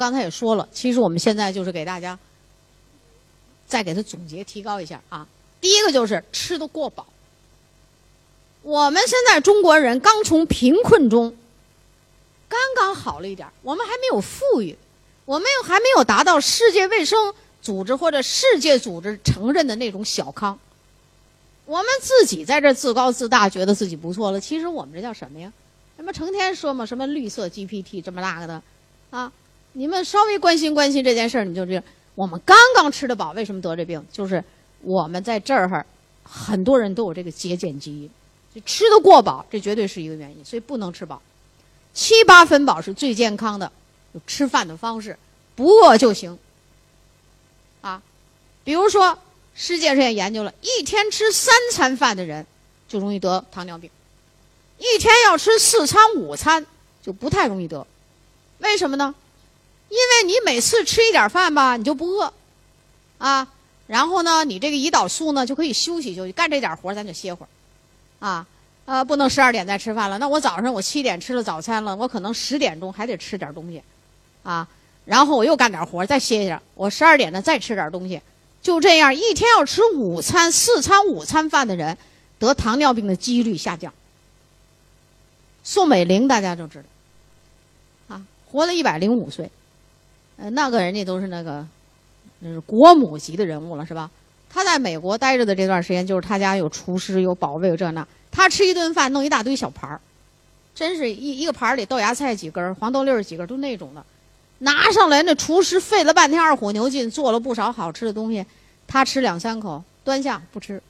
刚才也说了，其实我们现在就是给大家再给他总结提高一下啊。第一个就是吃的过饱。我们现在中国人刚从贫困中刚刚好了一点，我们还没有富裕，我们又还没有达到世界卫生组织或者世界组织承认的那种小康。我们自己在这自高自大，觉得自己不错了。其实我们这叫什么呀？什么成天说嘛，什么绿色 GPT 这么那个的，啊，你们稍微关心关心这件事儿，你就知道，我们刚刚吃得饱，为什么得这病？就是我们在这儿很多人都有这个节俭基因，就吃得过饱，这绝对是一个原因，所以不能吃饱。七八分饱是最健康的吃饭的方式，不饿就行。啊，比如说。世界上也研究了，一天吃三餐饭的人就容易得糖尿病，一天要吃四餐五餐就不太容易得。为什么呢？因为你每次吃一点饭吧，你就不饿，啊，然后呢，你这个胰岛素呢就可以休息休息，干这点活咱就歇会儿，啊，呃，不能十二点再吃饭了。那我早上我七点吃了早餐了，我可能十点钟还得吃点东西，啊，然后我又干点活再歇歇，我十二点呢再吃点东西。就这样，一天要吃午餐四餐午餐饭的人，得糖尿病的几率下降。宋美龄大家都知道，啊，活了一百零五岁，呃，那个人家都是那个，那是国母级的人物了，是吧？他在美国待着的这段时间，就是他家有厨师、有保卫、有这那，他吃一顿饭弄一大堆小盘儿，真是一一个盘儿里豆芽菜几根，黄豆粒儿几根，都那种的。拿上来，那厨师费了半天二虎牛劲，做了不少好吃的东西，他吃两三口，端下不吃，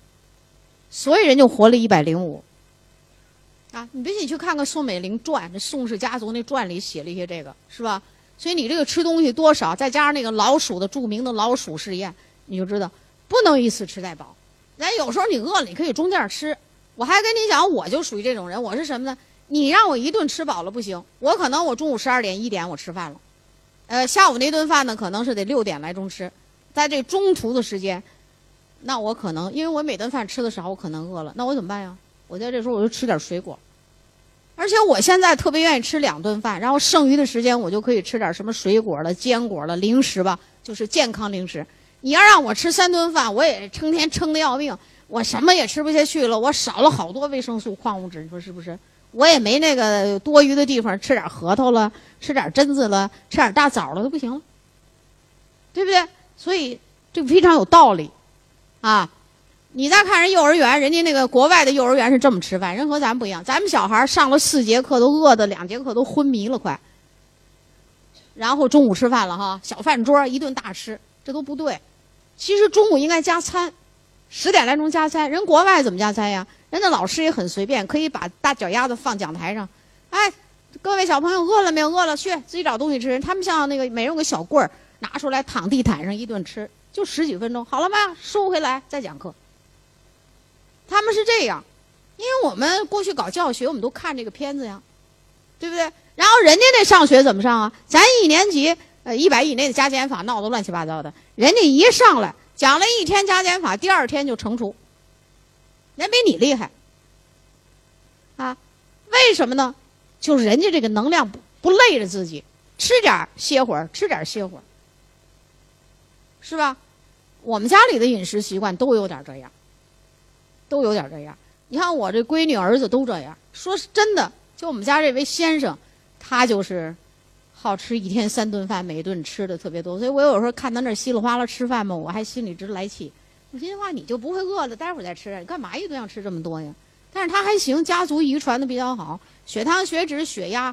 所以人就活了一百零五。啊，你别信，你去看看《宋美龄传》，这宋氏家族那传里写了一些这个，是吧？所以你这个吃东西多少，再加上那个老鼠的著名的老鼠试验，你就知道不能一次吃太饱。咱有时候你饿了，你可以中间吃。我还跟你讲，我就属于这种人，我是什么呢？你让我一顿吃饱了不行，我可能我中午十二点一点我吃饭了。呃，下午那顿饭呢，可能是得六点来钟吃，在这中途的时间，那我可能因为我每顿饭吃的少，我可能饿了，那我怎么办呀？我在这时候我就吃点水果，而且我现在特别愿意吃两顿饭，然后剩余的时间我就可以吃点什么水果了、坚果了、零食吧，就是健康零食。你要让我吃三顿饭，我也成天撑得要命，我什么也吃不下去了，我少了好多维生素、矿物质，你说是不是？我也没那个多余的地方吃点核桃了，吃点榛子了，吃点大枣了都不行了，对不对？所以这非常有道理，啊！你再看人幼儿园，人家那个国外的幼儿园是这么吃饭，人和咱不一样。咱们小孩上了四节课都饿的两节课都昏迷了快，然后中午吃饭了哈，小饭桌一顿大吃，这都不对。其实中午应该加餐，十点来钟加餐。人国外怎么加餐呀？人家老师也很随便，可以把大脚丫子放讲台上。哎，各位小朋友饿了没有？饿了去自己找东西吃。他们像那个每人个小棍儿，拿出来躺地毯上一顿吃，就十几分钟，好了吗？收回来再讲课。他们是这样，因为我们过去搞教学，我们都看这个片子呀，对不对？然后人家那上学怎么上啊？咱一年级呃一百以内的加减法闹得乱七八糟的，人家一上来讲了一天加减法，第二天就乘除。人比你厉害，啊？为什么呢？就是人家这个能量不不累着自己，吃点歇会儿，吃点歇会儿，是吧？我们家里的饮食习惯都有点这样，都有点这样。你看我这闺女儿子都这样。说是真的，就我们家这位先生，他就是好吃一天三顿饭，每顿吃的特别多。所以我有时候看他那稀里哗啦吃饭嘛，我还心里直来气。我心话，你就不会饿了？待会儿再吃，你干嘛一顿要吃这么多呀？但是他还行，家族遗传的比较好，血糖、血脂、血压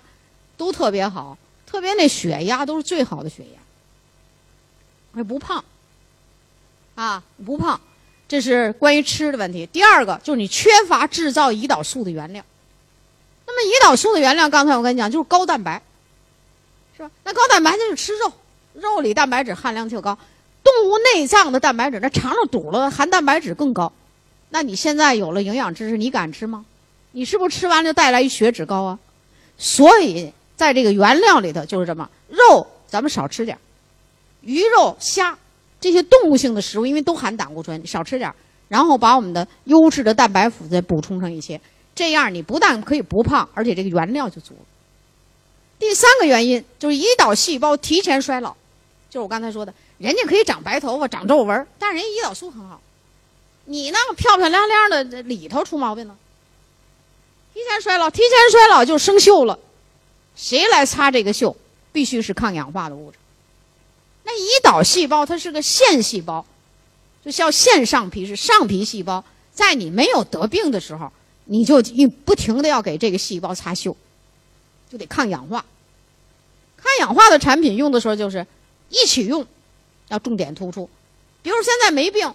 都特别好，特别那血压都是最好的血压，还不胖啊，不胖。这是关于吃的问题。第二个就是你缺乏制造胰岛素的原料。那么胰岛素的原料，刚才我跟你讲就是高蛋白，是吧？那高蛋白就是吃肉，肉里蛋白质含量就高。动物内脏的蛋白质，那肠子堵了，含蛋白质更高。那你现在有了营养知识，你敢吃吗？你是不是吃完了就带来一血脂高啊？所以在这个原料里头就是这么，肉咱们少吃点鱼肉、虾这些动物性的食物，因为都含胆固醇，少吃点然后把我们的优质的蛋白辅再补充上一些，这样你不但可以不胖，而且这个原料就足了。第三个原因就是胰岛细胞提前衰老，就是我刚才说的，人家可以长白头发、长皱纹，但是人家胰岛素很好。你那么漂漂亮亮的，里头出毛病了。提前衰老，提前衰老就生锈了。谁来擦这个锈？必须是抗氧化的物质。那胰岛细胞它是个腺细胞，就叫腺上皮，是上皮细胞。在你没有得病的时候，你就一不停的要给这个细胞擦锈，就得抗氧化。抗氧化的产品用的时候就是一起用，要重点突出。比如现在没病。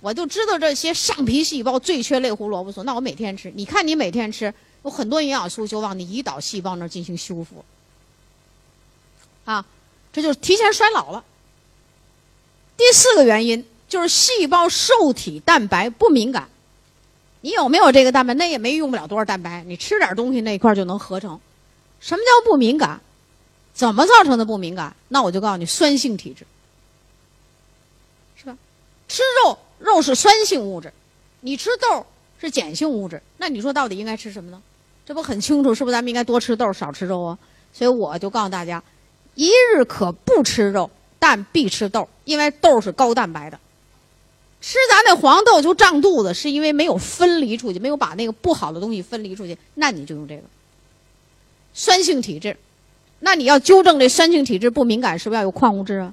我就知道这些上皮细胞最缺类胡萝卜素，那我每天吃。你看你每天吃，有很多营养素就往你胰岛细胞那儿进行修复。啊，这就是提前衰老了。第四个原因就是细胞受体蛋白不敏感。你有没有这个蛋白？那也没用不了多少蛋白，你吃点东西那一块就能合成。什么叫不敏感？怎么造成的不敏感？那我就告诉你，酸性体质，是吧？吃肉。肉是酸性物质，你吃豆是碱性物质，那你说到底应该吃什么呢？这不很清楚，是不是咱们应该多吃豆，少吃肉啊？所以我就告诉大家，一日可不吃肉，但必吃豆，因为豆是高蛋白的。吃咱那黄豆就胀肚子，是因为没有分离出去，没有把那个不好的东西分离出去，那你就用这个。酸性体质，那你要纠正这酸性体质不敏感，是不是要有矿物质啊？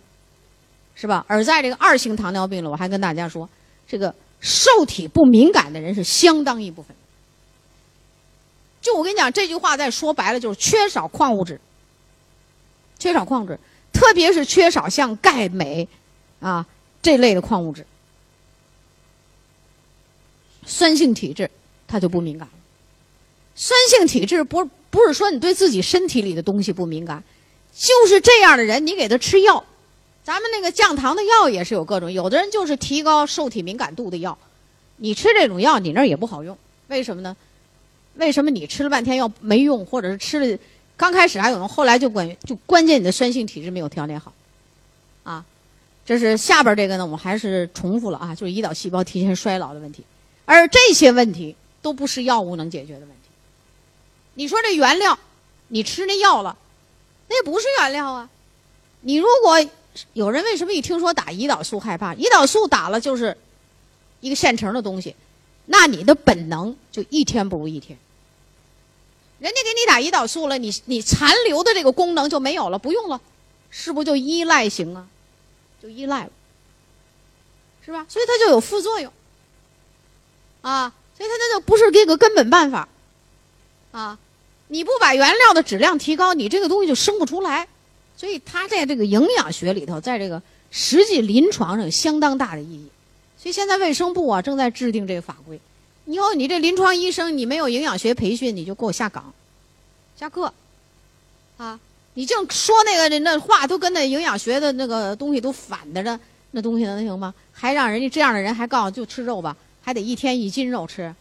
是吧？而在这个二型糖尿病了，我还跟大家说。这个受体不敏感的人是相当一部分。就我跟你讲，这句话再说白了就是缺少矿物质，缺少矿物质，特别是缺少像钙、镁啊这类的矿物质。酸性体质它就不敏感了。酸性体质不不是说你对自己身体里的东西不敏感，就是这样的人，你给他吃药。咱们那个降糖的药也是有各种，有的人就是提高受体敏感度的药，你吃这种药你那儿也不好用，为什么呢？为什么你吃了半天药没用，或者是吃了刚开始还有用，后来就关就关键你的酸性体质没有调理好，啊，这是下边这个呢，我们还是重复了啊，就是胰岛细胞提前衰老的问题，而这些问题都不是药物能解决的问题。你说这原料，你吃那药了，那也不是原料啊，你如果。有人为什么一听说打胰岛素害怕？胰岛素打了就是一个现成的东西，那你的本能就一天不如一天。人家给你打胰岛素了，你你残留的这个功能就没有了，不用了，是不就依赖型啊？就依赖了，是吧？所以它就有副作用啊，所以它那就不是这个根本办法啊！你不把原料的质量提高，你这个东西就生不出来。所以它在这个营养学里头，在这个实际临床上有相当大的意义。所以现在卫生部啊正在制定这个法规。以后你这临床医生，你没有营养学培训，你就给我下岗、下课，啊！你净说那个那话，都跟那营养学的那个东西都反的呢，那东西能行吗？还让人家这样的人还告诉就吃肉吧，还得一天一斤肉吃，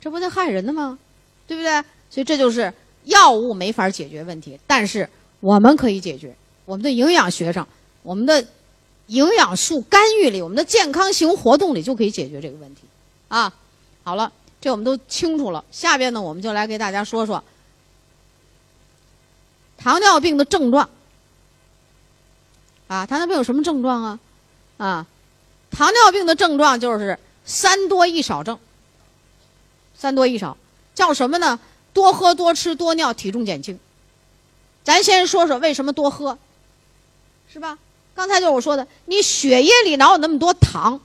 这不得害人的吗？对不对？所以这就是药物没法解决问题，但是。我们可以解决我们的营养学上，我们的营养素干预里，我们的健康型活动里就可以解决这个问题，啊，好了，这我们都清楚了。下边呢，我们就来给大家说说糖尿病的症状。啊，糖尿病有什么症状啊？啊，糖尿病的症状就是三多一少症。三多一少叫什么呢？多喝、多吃、多尿，体重减轻。咱先说说为什么多喝，是吧？刚才就是我说的，你血液里哪有那么多糖？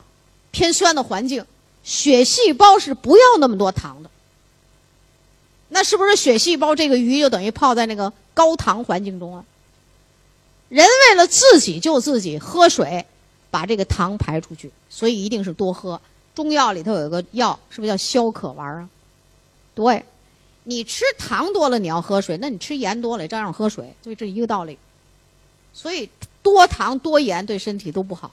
偏酸的环境，血细胞是不要那么多糖的。那是不是血细胞这个鱼就等于泡在那个高糖环境中啊？人为了自己救自己，喝水把这个糖排出去，所以一定是多喝。中药里头有一个药，是不是叫消渴丸啊？对。你吃糖多了，你要喝水；那你吃盐多了，照样喝水。所以这一个道理。所以多糖多盐对身体都不好。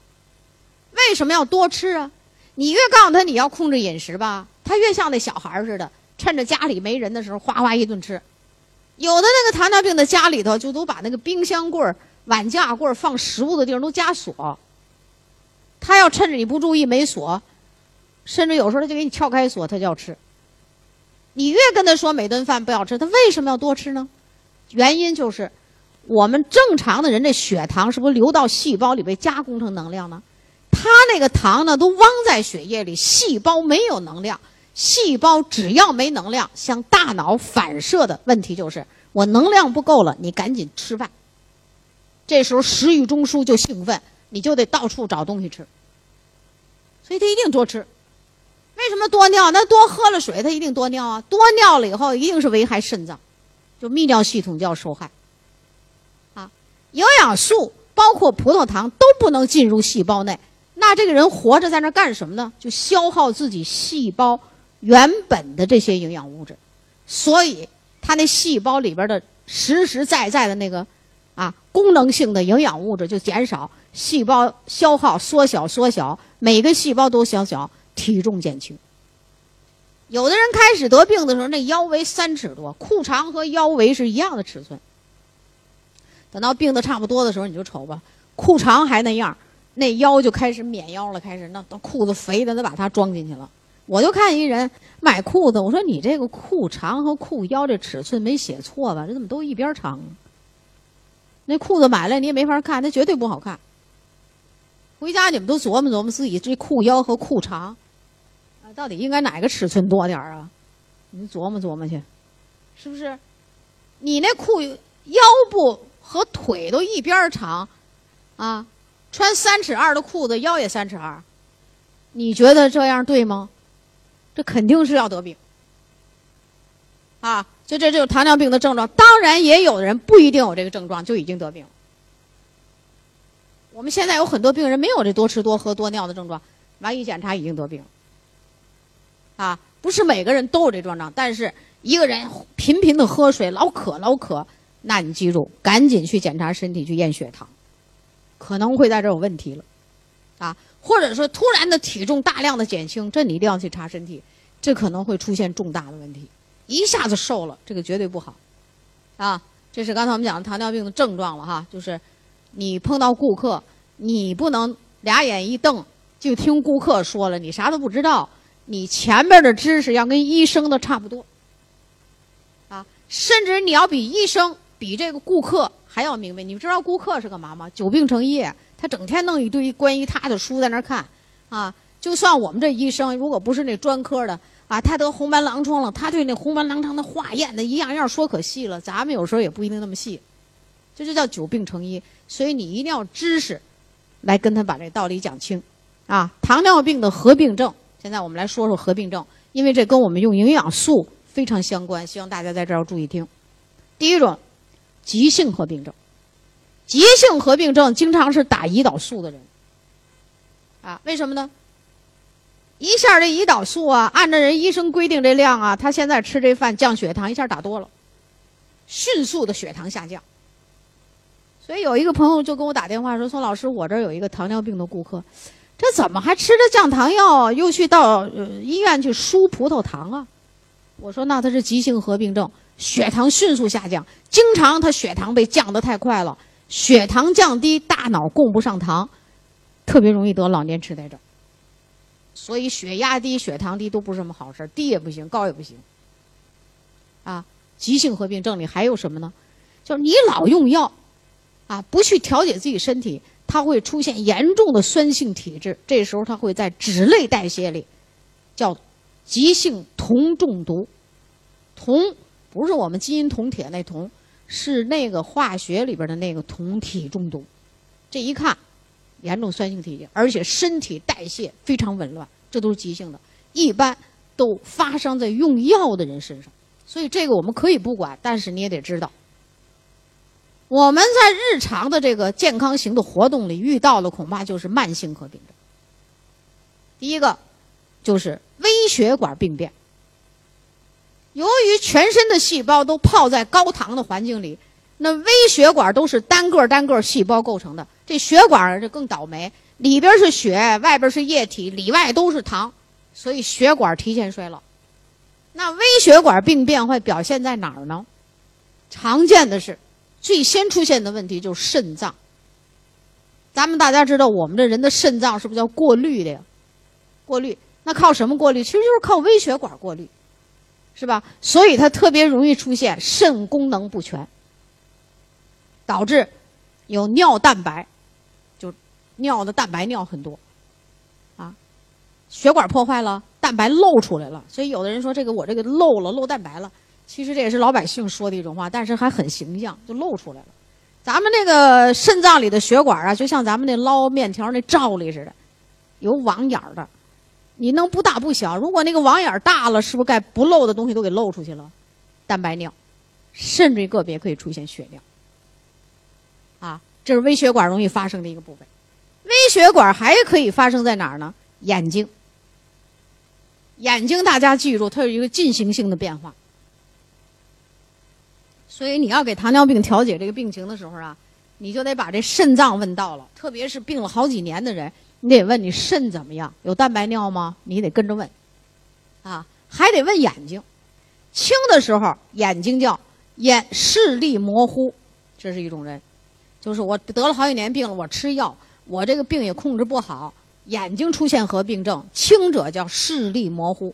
为什么要多吃啊？你越告诉他你要控制饮食吧，他越像那小孩似的，趁着家里没人的时候哗哗一顿吃。有的那个糖尿病的家里头就都把那个冰箱柜、碗架柜放食物的地方都加锁。他要趁着你不注意没锁，甚至有时候他就给你撬开锁，他就要吃。你越跟他说每顿饭不要吃，他为什么要多吃呢？原因就是我们正常的人的血糖是不是流到细胞里被加工成能量呢？它那个糖呢都汪在血液里，细胞没有能量。细胞只要没能量，向大脑反射的问题就是我能量不够了，你赶紧吃饭。这时候食欲中枢就兴奋，你就得到处找东西吃。所以他一定多吃。为什么多尿？那多喝了水，他一定多尿啊！多尿了以后，一定是危害肾脏，就泌尿系统就要受害。啊，营养素包括葡萄糖都不能进入细胞内，那这个人活着在那干什么呢？就消耗自己细胞。原本的这些营养物质，所以他那细胞里边的实实在在的那个啊功能性的营养物质就减少，细胞消耗缩小缩小，每个细胞都小小，体重减轻。有的人开始得病的时候，那腰围三尺多，裤长和腰围是一样的尺寸。等到病的差不多的时候，你就瞅吧，裤长还那样，那腰就开始免腰了，开始那裤子肥的都把它装进去了。我就看一人买裤子，我说你这个裤长和裤腰这尺寸没写错吧？这怎么都一边长？那裤子买来你也没法看，那绝对不好看。回家你们都琢磨琢磨自己这裤腰和裤长，啊，到底应该哪个尺寸多点啊？你琢磨琢磨去，是不是？你那裤腰部和腿都一边长，啊，穿三尺二的裤子，腰也三尺二，你觉得这样对吗？这肯定是要得病，啊，就这就是糖尿病的症状。当然，也有的人不一定有这个症状就已经得病。我们现在有很多病人没有这多吃多喝多尿的症状，完一检查已经得病。啊，不是每个人都有这症状，但是一个人频频的喝水，老渴老渴，那你记住，赶紧去检查身体去验血糖，可能会在这有问题了，啊。或者说突然的体重大量的减轻，这你一定要去查身体，这可能会出现重大的问题。一下子瘦了，这个绝对不好，啊，这是刚才我们讲的糖尿病的症状了哈，就是你碰到顾客，你不能俩眼一瞪就听顾客说了，你啥都不知道，你前面的知识要跟医生的差不多，啊，甚至你要比医生比这个顾客还要明白。你们知道顾客是干嘛吗？久病成医。他整天弄一堆关于他的书在那儿看，啊，就算我们这医生，如果不是那专科的，啊，他得红斑狼疮了，他对那红斑狼疮的化验的一样样说可细了，咱们有时候也不一定那么细，这就叫久病成医。所以你一定要知识，来跟他把这道理讲清，啊，糖尿病的合并症，现在我们来说说合并症，因为这跟我们用营养素非常相关，希望大家在这儿要注意听。第一种，急性合并症。急性合并症经常是打胰岛素的人，啊，为什么呢？一下这胰岛素啊，按照人医生规定这量啊，他现在吃这饭降血糖，一下打多了，迅速的血糖下降。所以有一个朋友就跟我打电话说：“宋老师，我这有一个糖尿病的顾客，这怎么还吃着降糖药，又去到医院去输葡萄糖啊？”我说：“那他是急性合并症，血糖迅速下降，经常他血糖被降得太快了。”血糖降低，大脑供不上糖，特别容易得老年痴呆症。所以血压低、血糖低都不是什么好事低也不行，高也不行。啊，急性合并症里还有什么呢？就是你老用药，啊，不去调节自己身体，它会出现严重的酸性体质。这时候它会在脂类代谢里，叫急性铜中毒。铜不是我们金银铜铁那铜。是那个化学里边的那个酮体中毒，这一看，严重酸性体质，而且身体代谢非常紊乱，这都是急性的，一般都发生在用药的人身上。所以这个我们可以不管，但是你也得知道，我们在日常的这个健康型的活动里遇到的，恐怕就是慢性合并症。第一个就是微血管病变。由于全身的细胞都泡在高糖的环境里，那微血管都是单个单个细胞构成的。这血管就更倒霉，里边是血，外边是液体，里外都是糖，所以血管提前衰老。那微血管病变会表现在哪儿呢？常见的是，最先出现的问题就是肾脏。咱们大家知道，我们这人的肾脏是不是叫过滤的呀？过滤，那靠什么过滤？其实就是靠微血管过滤。是吧？所以它特别容易出现肾功能不全，导致有尿蛋白，就尿的蛋白尿很多，啊，血管破坏了，蛋白漏出来了。所以有的人说这个我这个漏了，漏蛋白了。其实这也是老百姓说的一种话，但是还很形象，就露出来了。咱们那个肾脏里的血管啊，就像咱们那捞面条那罩里似的，有网眼儿的。你能不大不小？如果那个网眼大了，是不是该不漏的东西都给漏出去了？蛋白尿，甚至于个别可以出现血尿。啊，这是微血管容易发生的一个部分。微血管还可以发生在哪儿呢？眼睛。眼睛大家记住，它有一个进行性的变化。所以你要给糖尿病调节这个病情的时候啊，你就得把这肾脏问到了。特别是病了好几年的人，你得问你肾怎么样，有蛋白尿吗？你得跟着问，啊，还得问眼睛。轻的时候眼睛叫眼视力模糊，这是一种人，就是我得了好几年病了，我吃药，我这个病也控制不好，眼睛出现合并症，轻者叫视力模糊，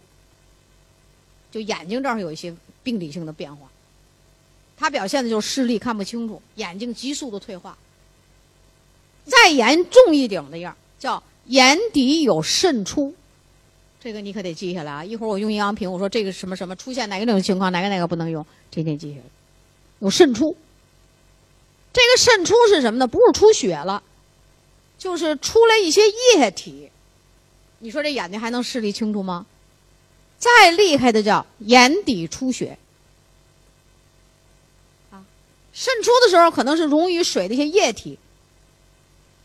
就眼睛这儿有一些病理性的变化。它表现的就是视力看不清楚，眼睛急速的退化。再严重一点的样叫眼底有渗出，这个你可得记下来啊！一会儿我用营养品，我说这个什么什么出现哪个哪种情况，哪个哪个不能用，这得记下来。有渗出，这个渗出是什么呢？不是出血了，就是出来一些液体。你说这眼睛还能视力清楚吗？再厉害的叫眼底出血。渗出的时候可能是溶于水的一些液体，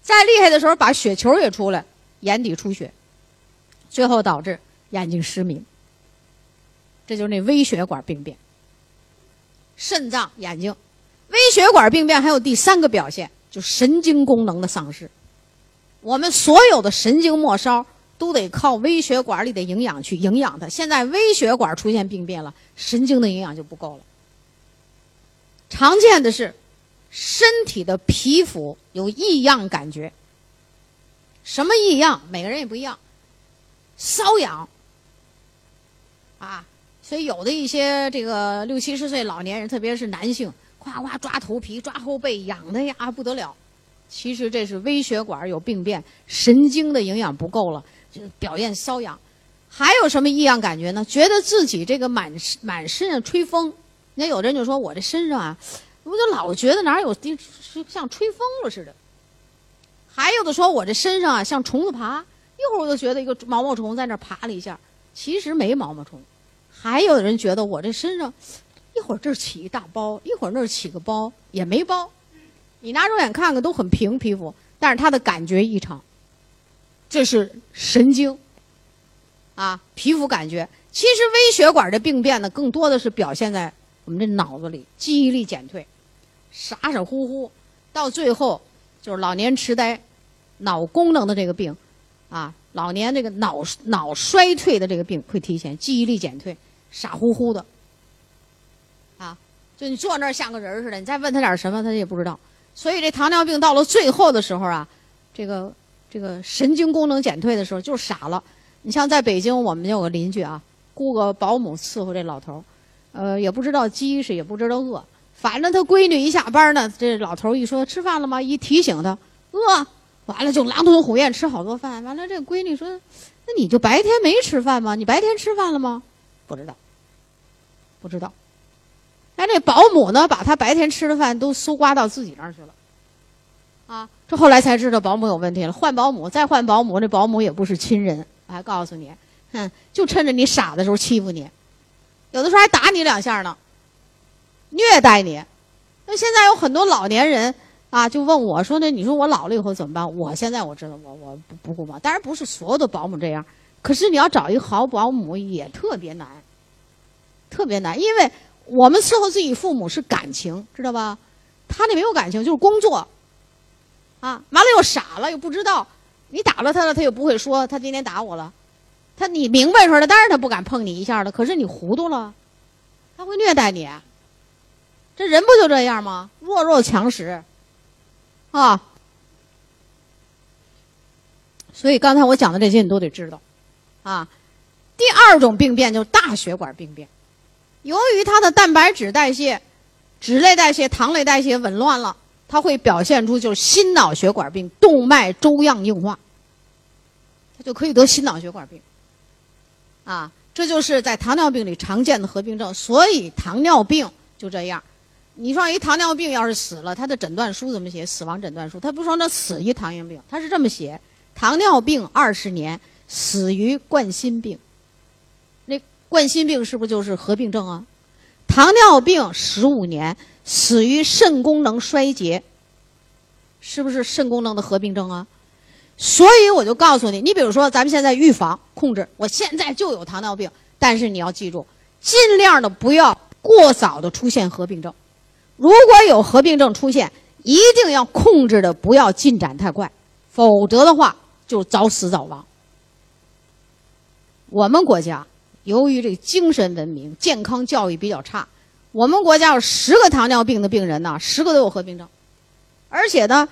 再厉害的时候把血球也出来，眼底出血，最后导致眼睛失明。这就是那微血管病变。肾脏、眼睛、微血管病变还有第三个表现，就神经功能的丧失。我们所有的神经末梢都得靠微血管里的营养去营养它。现在微血管出现病变了，神经的营养就不够了。常见的是，身体的皮肤有异样感觉。什么异样？每个人也不一样。瘙痒，啊，所以有的一些这个六七十岁老年人，特别是男性，夸夸抓头皮、抓后背，痒的呀不得了。其实这是微血管有病变，神经的营养不够了，就表现瘙痒。还有什么异样感觉呢？觉得自己这个满满身上吹风。那有的人就说：“我这身上啊，我就老觉得哪有像吹风了似的。”还有的说：“我这身上啊，像虫子爬，一会儿我就觉得一个毛毛虫在那爬了一下，其实没毛毛虫。”还有的人觉得我这身上一会儿这起一大包，一会儿那儿起个包，也没包。你拿肉眼看看都很平皮肤，但是他的感觉异常，这是神经啊，皮肤感觉。其实微血管的病变呢，更多的是表现在。我们这脑子里记忆力减退，傻傻乎乎，到最后就是老年痴呆、脑功能的这个病，啊，老年这个脑脑衰退的这个病会提前，记忆力减退，傻乎乎的，啊，就你坐那儿像个人似的，你再问他点什么，他也不知道。所以这糖尿病到了最后的时候啊，这个这个神经功能减退的时候就傻了。你像在北京，我们有个邻居啊，雇个保姆伺候这老头。呃，也不知道饥是，也不知道饿，反正他闺女一下班呢，这老头一说吃饭了吗？一提醒他饿，完了就狼吞虎咽吃好多饭。完了，这闺女说：“那你就白天没吃饭吗？你白天吃饭了吗？”不知道，不知道。哎，这保姆呢，把他白天吃的饭都搜刮到自己那儿去了。啊，这后来才知道保姆有问题了，换保姆，再换保姆，这保姆也不是亲人。我还告诉你，哼，就趁着你傻的时候欺负你。有的时候还打你两下呢，虐待你。那现在有很多老年人啊，就问我说：“那你说我老了以后怎么办？”我现在我知道，我我不不顾嘛。当然不是所有的保姆这样，可是你要找一个好保姆也特别难，特别难。因为我们伺候自己父母是感情，知道吧？他那没有感情，就是工作。啊，完了又傻了，又不知道你打了他了，他又不会说他今天打我了。他你明白说的，当然他不敢碰你一下了。可是你糊涂了，他会虐待你。这人不就这样吗？弱肉强食，啊！所以刚才我讲的这些你都得知道，啊。第二种病变就是大血管病变，由于它的蛋白质代谢、脂类代谢、糖类代谢紊乱了，它会表现出就是心脑血管病、动脉粥样硬化，它就可以得心脑血管病。啊，这就是在糖尿病里常见的合并症。所以糖尿病就这样。你说一糖尿病要是死了，他的诊断书怎么写？死亡诊断书，他不说那死于糖尿病，他是这么写：糖尿病二十年，死于冠心病。那冠心病是不是就是合并症啊？糖尿病十五年，死于肾功能衰竭，是不是肾功能的合并症啊？所以我就告诉你，你比如说咱们现在预防控制，我现在就有糖尿病，但是你要记住，尽量的不要过早的出现合并症。如果有合并症出现，一定要控制的不要进展太快，否则的话就早死早亡。我们国家由于这精神文明、健康教育比较差，我们国家有十个糖尿病的病人呢，十个都有合并症，而且呢，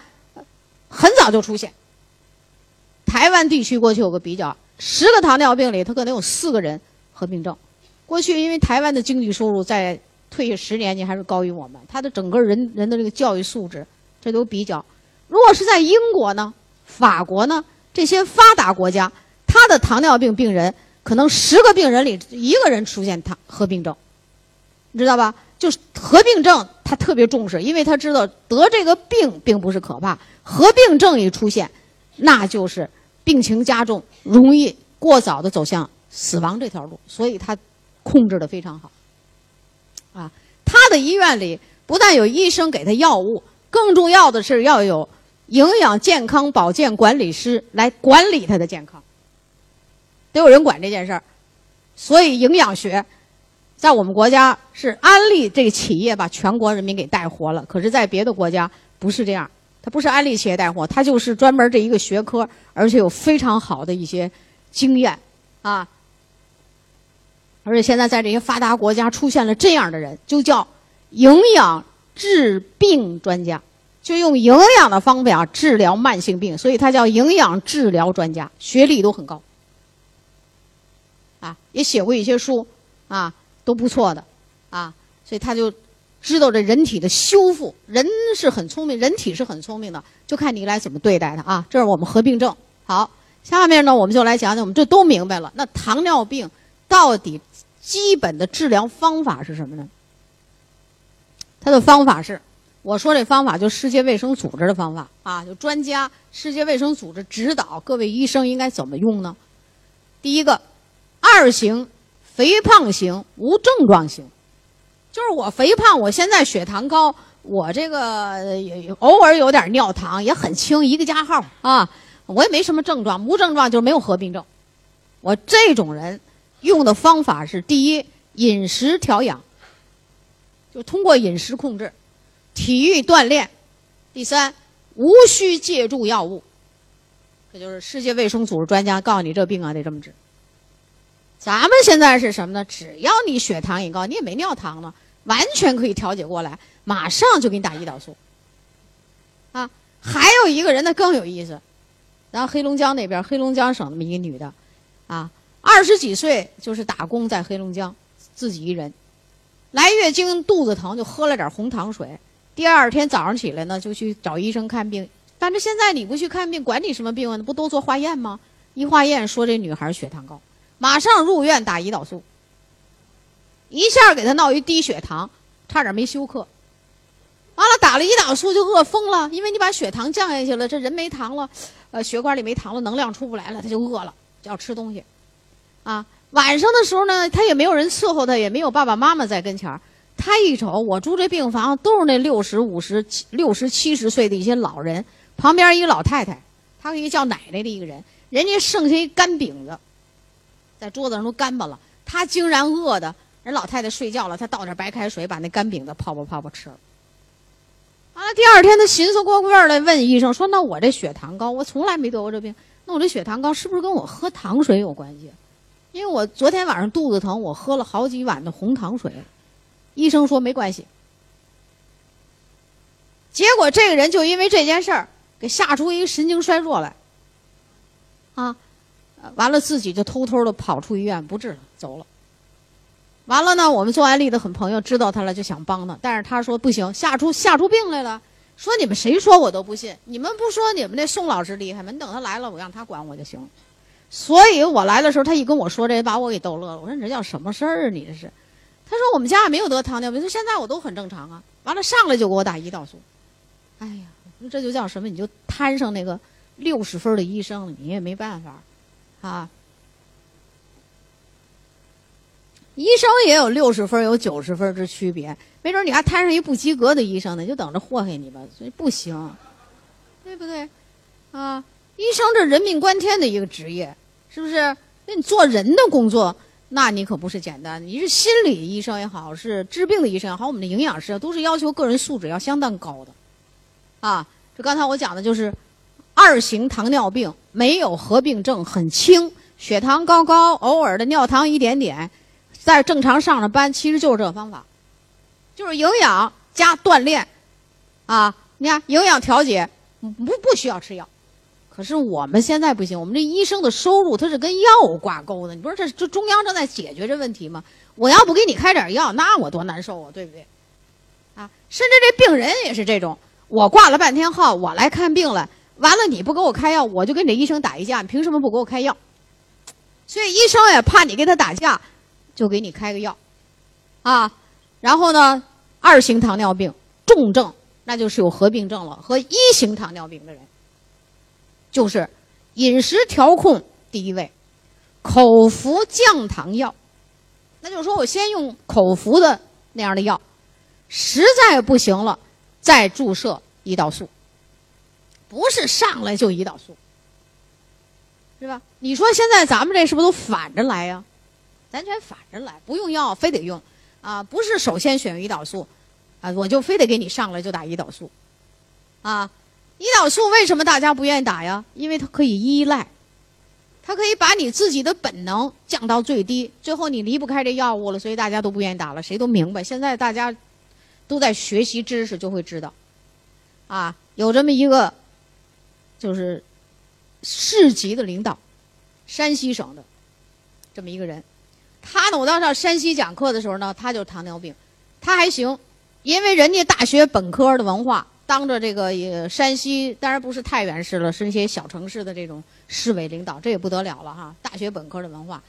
很早就出现。台湾地区过去有个比较，十个糖尿病里，他可能有四个人合并症。过去因为台湾的经济收入在。退役十年，你还是高于我们。他的整个人人的这个教育素质，这都比较。如果是在英国呢、法国呢这些发达国家，他的糖尿病病人可能十个病人里一个人出现糖合并症，你知道吧？就是合并症他特别重视，因为他知道得这个病并不是可怕，合并症一出现，那就是病情加重，容易过早的走向死亡这条路，所以他控制的非常好。啊，他的医院里不但有医生给他药物，更重要的是要有营养健康保健管理师来管理他的健康，得有人管这件事儿。所以营养学在我们国家是安利这个企业把全国人民给带活了，可是，在别的国家不是这样，不是安利企业带货，它就是专门这一个学科，而且有非常好的一些经验啊。而且现在在这些发达国家出现了这样的人，就叫营养治病专家，就用营养的方法治疗慢性病，所以他叫营养治疗专家，学历都很高，啊，也写过一些书，啊，都不错的，啊，所以他就知道这人体的修复，人是很聪明，人体是很聪明的，就看你来怎么对待它啊。这是我们合并症。好，下面呢，我们就来讲讲，我们这都明白了，那糖尿病到底？基本的治疗方法是什么呢？它的方法是，我说这方法就世界卫生组织的方法啊，就专家世界卫生组织指导各位医生应该怎么用呢？第一个，二型肥胖型无症状型，就是我肥胖，我现在血糖高，我这个也偶尔有点尿糖也很轻，一个加号啊，我也没什么症状，无症状就是没有合并症，我这种人。用的方法是：第一，饮食调养，就通过饮食控制；体育锻炼。第三，无需借助药物。这就是世界卫生组织专家告诉你，这病啊得这么治。咱们现在是什么呢？只要你血糖一高，你也没尿糖呢，完全可以调节过来，马上就给你打胰岛素。啊，还有一个人，那更有意思。然后黑龙江那边，黑龙江省那么一个女的，啊。二十几岁就是打工在黑龙江，自己一人，来月经肚子疼就喝了点红糖水，第二天早上起来呢就去找医生看病。但是现在你不去看病，管你什么病啊？不都做化验吗？一化验说这女孩血糖高，马上入院打胰岛素，一下给他闹一低血糖，差点没休克。完了打了胰岛素就饿疯了，因为你把血糖降下去了，这人没糖了，呃，血管里没糖了，能量出不来了，他就饿了，就要吃东西。啊，晚上的时候呢，他也没有人伺候他，也没有爸爸妈妈在跟前儿。他一瞅，我住这病房都是那六十五十、六十七十岁的一些老人，旁边一个老太太，他一个叫奶奶的一个人，人家剩下一干饼子，在桌子上都干巴了。他竟然饿的，人老太太睡觉了，他倒点白开水，把那干饼子泡泡泡泡吃了。完了，第二天他寻思过味儿来，问医生说：“那我这血糖高，我从来没得过这病，那我这血糖高是不是跟我喝糖水有关系？”因为我昨天晚上肚子疼，我喝了好几碗的红糖水，医生说没关系。结果这个人就因为这件事儿给吓出一神经衰弱来，啊，完了自己就偷偷的跑出医院不治了，走了。完了呢，我们做安利的很朋友知道他了，就想帮他，但是他说不行，吓出吓出病来了，说你们谁说我都不信，你们不说你们那宋老师厉害吗？你等他来了，我让他管我就行。所以我来的时候，他一跟我说这，把我给逗乐了。我说你这叫什么事儿啊？你这是？他说我们家也没有得糖尿病，说现在我都很正常啊。完了上来就给我打胰岛素。哎呀，这就叫什么？你就摊上那个六十分的医生，你也没办法啊。医生也有六十分，有九十分之区别，没准你还摊上一不及格的医生呢，就等着祸害你吧。所以不行，对不对？啊，医生这人命关天的一个职业，是不是？那你做人的工作，那你可不是简单。你是心理医生也好，是治病的医生也好，我们的营养师都是要求个人素质要相当高的。啊，这刚才我讲的就是二型糖尿病，没有合并症，很轻，血糖高高，偶尔的尿糖一点点。在正常上着班，其实就是这个方法，就是营养加锻炼，啊，你看营养调节不不需要吃药，可是我们现在不行，我们这医生的收入它是跟药挂钩的，你不是这这中央正在解决这问题吗？我要不给你开点药，那我多难受啊，对不对？啊，甚至这病人也是这种，我挂了半天号，我来看病了，完了你不给我开药，我就跟这医生打一架，你凭什么不给我开药？所以医生也怕你跟他打架。就给你开个药，啊，然后呢，二型糖尿病重症那就是有合并症了，和一型糖尿病的人，就是饮食调控第一位，口服降糖药，那就是说我先用口服的那样的药，实在不行了再注射胰岛素，不是上来就胰岛素，是吧？你说现在咱们这是不是都反着来呀？咱全反着来，不用药非得用，啊，不是首先选胰岛素，啊，我就非得给你上来就打胰岛素，啊，胰岛素为什么大家不愿意打呀？因为它可以依赖，它可以把你自己的本能降到最低，最后你离不开这药物了，所以大家都不愿意打了。谁都明白，现在大家都在学习知识，就会知道，啊，有这么一个就是市级的领导，山西省的这么一个人。他呢，我当上山西讲课的时候呢，他就糖尿病，他还行，因为人家大学本科的文化，当着这个也山西，当然不是太原市了，是一些小城市的这种市委领导，这也不得了了哈。大学本科的文化，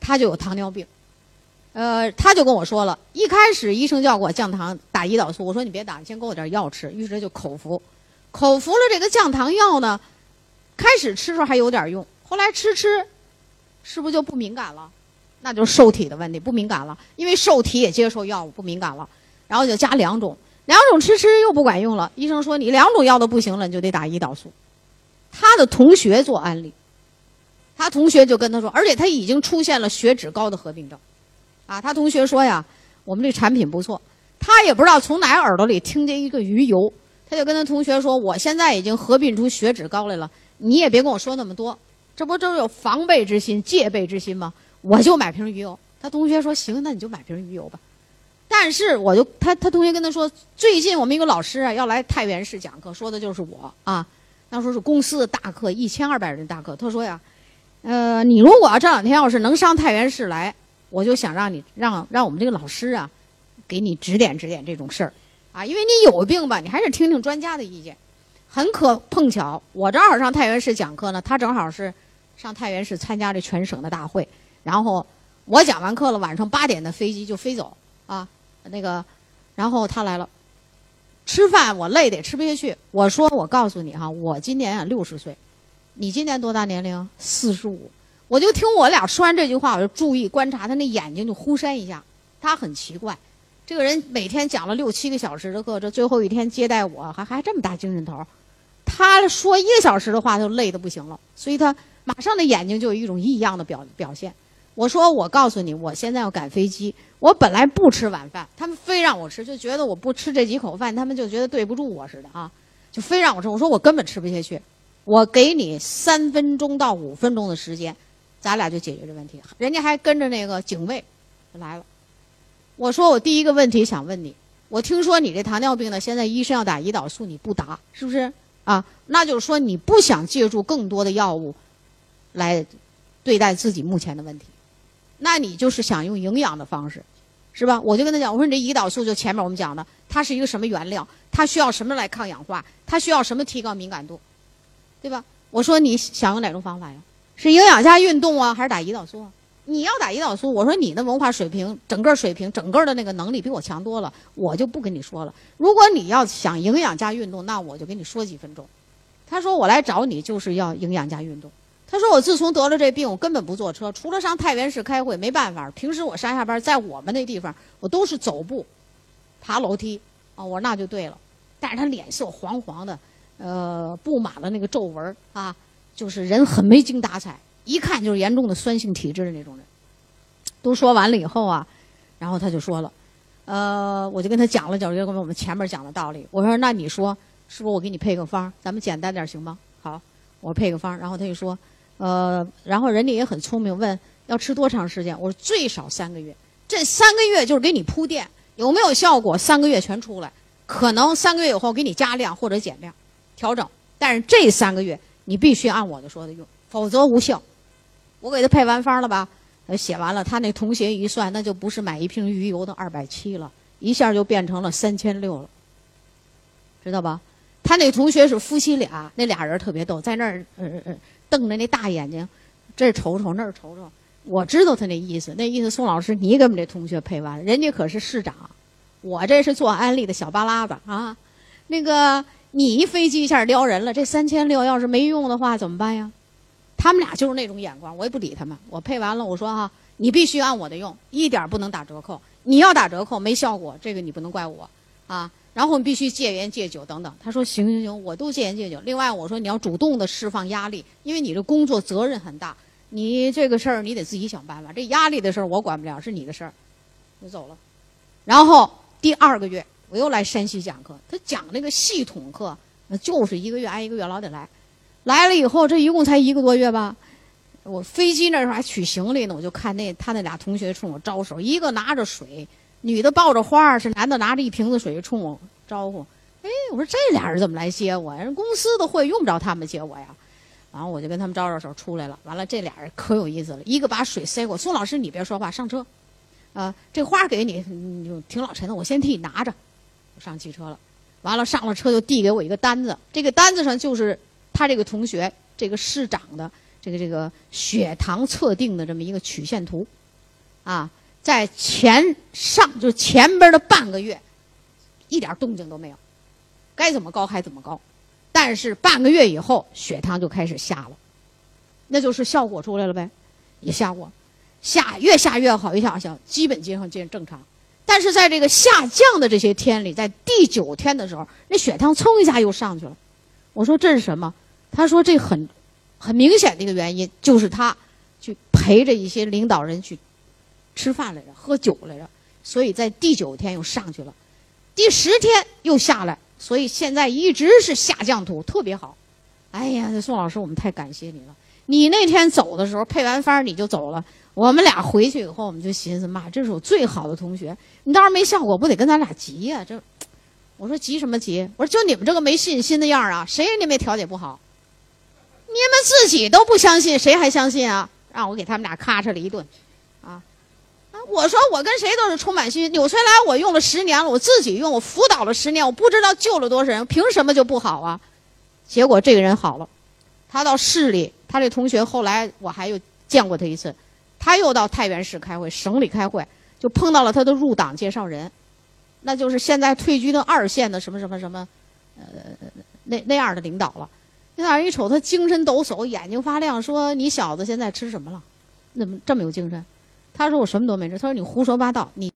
他就有糖尿病，呃，他就跟我说了，一开始医生叫我降糖打胰岛素，我说你别打，你先给我点药吃，于是就口服，口服了这个降糖药呢，开始吃时候还有点用，后来吃吃，是不是就不敏感了？那就是受体的问题，不敏感了，因为受体也接受药物，不敏感了，然后就加两种，两种吃吃又不管用了。医生说你两种药都不行了，你就得打胰岛素。他的同学做安利，他同学就跟他说，而且他已经出现了血脂高的合并症，啊，他同学说呀，我们这产品不错，他也不知道从哪耳朵里听见一个鱼油，他就跟他同学说，我现在已经合并出血脂高来了，你也别跟我说那么多，这不都有防备之心、戒备之心吗？我就买瓶鱼油，他同学说行，那你就买瓶鱼油吧。但是我就他他同学跟他说，最近我们一个老师啊要来太原市讲课，说的就是我啊。那时候是公司的大课，一千二百人大课。他说呀，呃，你如果要这两天要是能上太原市来，我就想让你让让我们这个老师啊，给你指点指点这种事儿啊，因为你有病吧，你还是听听专家的意见。很可碰巧，我正好上太原市讲课呢，他正好是上太原市参加这全省的大会。然后我讲完课了，晚上八点的飞机就飞走啊，那个，然后他来了，吃饭我累得吃不下去。我说我告诉你哈，我今年啊六十岁，你今年多大年龄？四十五。我就听我俩说完这句话，我就注意观察他那眼睛就忽闪一下，他很奇怪，这个人每天讲了六七个小时的课，这最后一天接待我还还这么大精神头，他说一个小时的话就累得不行了，所以他马上的眼睛就有一种异样的表表现。我说，我告诉你，我现在要赶飞机。我本来不吃晚饭，他们非让我吃，就觉得我不吃这几口饭，他们就觉得对不住我似的啊，就非让我吃。我说我根本吃不下去。我给你三分钟到五分钟的时间，咱俩就解决这问题。人家还跟着那个警卫来了。我说我第一个问题想问你，我听说你这糖尿病呢，现在医生要打胰岛素，你不打，是不是啊？那就是说你不想借助更多的药物来对待自己目前的问题。那你就是想用营养的方式，是吧？我就跟他讲，我说你这胰岛素就前面我们讲的，它是一个什么原料？它需要什么来抗氧化？它需要什么提高敏感度？对吧？我说你想用哪种方法呀？是营养加运动啊，还是打胰岛素啊？你要打胰岛素，我说你的文化水平、整个水平、整个的那个能力比我强多了，我就不跟你说了。如果你要想营养加运动，那我就跟你说几分钟。他说我来找你就是要营养加运动。他说：“我自从得了这病，我根本不坐车，除了上太原市开会，没办法。平时我上下班在我们那地方，我都是走步、爬楼梯。啊，我说那就对了。但是他脸色黄黄的，呃，布满了那个皱纹啊，就是人很没精打采，一看就是严重的酸性体质的那种人。都说完了以后啊，然后他就说了，呃，我就跟他讲了讲，就跟我们前面讲的道理。我说那你说是不是我给你配个方，咱们简单点行吗？好，我配个方。然后他就说。”呃，然后人家也很聪明，问要吃多长时间？我说最少三个月。这三个月就是给你铺垫，有没有效果？三个月全出来，可能三个月以后给你加量或者减量，调整。但是这三个月你必须按我的说的用，否则无效。我给他配完方了吧？写完了，他那同学一算，那就不是买一瓶鱼油的二百七了，一下就变成了三千六了，知道吧？他那同学是夫妻俩，那俩人特别逗，在那儿，呃呃。瞪着那大眼睛，这瞅瞅那儿瞅瞅，我知道他那意思，那意思宋老师你给我们这同学配完了，人家可是市长，我这是做安利的小巴拉子啊，那个你一飞机一下撩人了，这三千六要是没用的话怎么办呀？他们俩就是那种眼光，我也不理他们，我配完了我说哈，你必须按我的用，一点不能打折扣，你要打折扣没效果，这个你不能怪我啊。然后必须戒烟戒酒等等。他说行行行，我都戒烟戒酒。另外我说你要主动的释放压力，因为你的工作责任很大，你这个事儿你得自己想办法。这压力的事儿我管不了，是你的事儿。就走了。然后第二个月我又来山西讲课，他讲那个系统课，那就是一个月挨一个月老得来。来了以后这一共才一个多月吧。我飞机那时候还取行李呢，我就看那他那俩同学冲我招手，一个拿着水。女的抱着花是男的拿着一瓶子水冲我招呼。哎，我说这俩人怎么来接我呀？人公司的会用不着他们接我呀。然后我就跟他们招招手出来了。完了，这俩人可有意思了。一个把水塞过，宋老师你别说话，上车。啊，这花给你，你挺老沉的，我先替你拿着。上汽车了。完了，上了车就递给我一个单子。这个单子上就是他这个同学这个市长的这个这个血糖测定的这么一个曲线图，啊。在前上就前边的半个月，一点动静都没有，该怎么高还怎么高，但是半个月以后血糖就开始下了，那就是效果出来了呗，也下过，下越下越好，越下越下基本接上见正常，但是在这个下降的这些天里，在第九天的时候，那血糖噌一下又上去了，我说这是什么？他说这很很明显的一个原因就是他去陪着一些领导人去。吃饭来着，喝酒来着，所以在第九天又上去了，第十天又下来，所以现在一直是下降图，特别好。哎呀，宋老师，我们太感谢你了。你那天走的时候配完方你就走了，我们俩回去以后我们就寻思，妈，这是我最好的同学，你当时没效果，不得跟咱俩急呀？这，我说急什么急？我说就你们这个没信心的样啊，谁人家没调解不好？你们自己都不相信，谁还相信啊？让我给他们俩咔嚓了一顿。啊我说我跟谁都是充满信心。纽崔莱我用了十年了，我自己用，我辅导了十年，我不知道救了多少人，凭什么就不好啊？结果这个人好了，他到市里，他这同学后来我还有见过他一次，他又到太原市开会，省里开会，就碰到了他的入党介绍人，那就是现在退居的二线的什么什么什么，呃，那那样的领导了。那俩人一瞅他精神抖擞，眼睛发亮，说你小子现在吃什么了？怎么这么有精神？他说我什么都没吃。他说你胡说八道，你。